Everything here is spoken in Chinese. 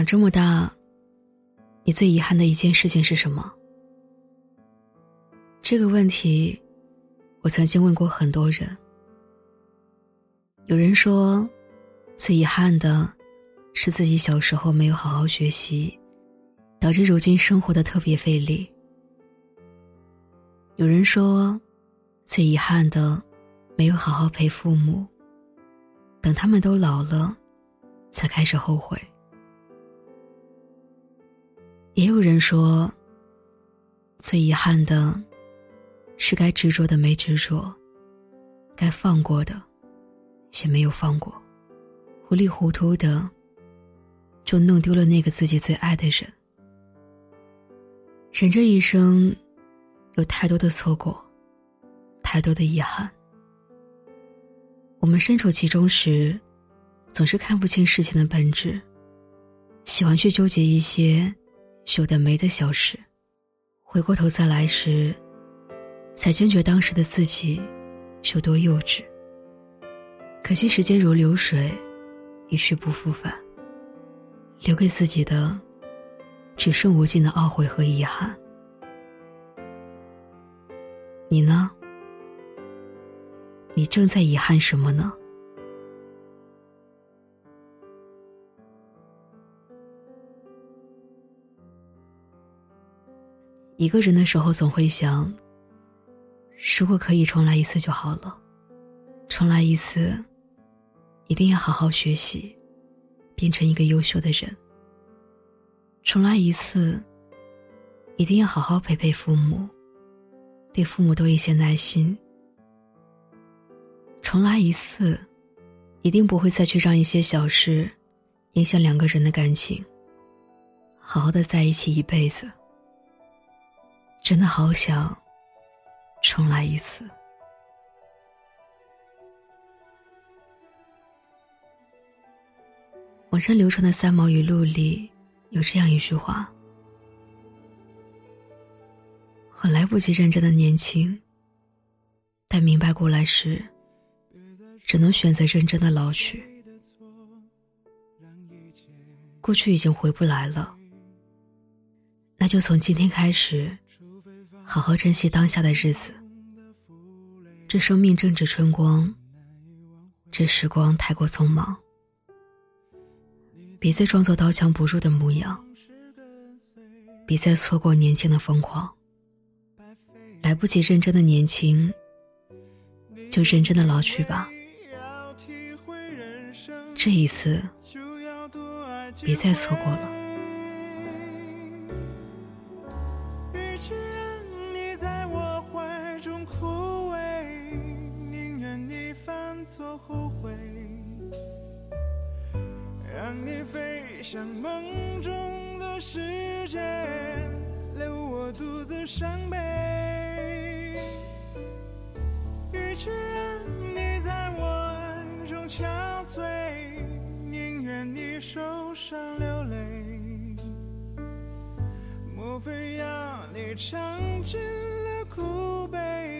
长这么大，你最遗憾的一件事情是什么？这个问题，我曾经问过很多人。有人说，最遗憾的，是自己小时候没有好好学习，导致如今生活的特别费力。有人说，最遗憾的，没有好好陪父母，等他们都老了，才开始后悔。也有人说，最遗憾的，是该执着的没执着，该放过的，也没有放过，糊里糊涂的，就弄丢了那个自己最爱的人。人这一生，有太多的错过，太多的遗憾。我们身处其中时，总是看不清事情的本质，喜欢去纠结一些。有的没的小事，回过头再来时，才惊觉当时的自己有多幼稚。可惜时间如流水，一去不复返。留给自己的，只剩无尽的懊悔和遗憾。你呢？你正在遗憾什么呢？一个人的时候，总会想：如果可以重来一次就好了。重来一次，一定要好好学习，变成一个优秀的人。重来一次，一定要好好陪陪父母，对父母多一些耐心。重来一次，一定不会再去让一些小事影响两个人的感情。好好的在一起一辈子。真的好想重来一次。网上流传的三毛语录里有这样一句话：“很来不及认真的年轻，但明白过来时，只能选择认真的老去。过去已经回不来了，那就从今天开始。”好好珍惜当下的日子，这生命正值春光，这时光太过匆忙，别再装作刀枪不入的模样，别再错过年轻的疯狂。来不及认真的年轻，就认真的老去吧。这一次，别再错过了。让你飞向梦中的世界，留我独自伤悲。与其让你在我爱中憔悴，宁愿你受伤流泪。莫非要你尝尽了苦悲，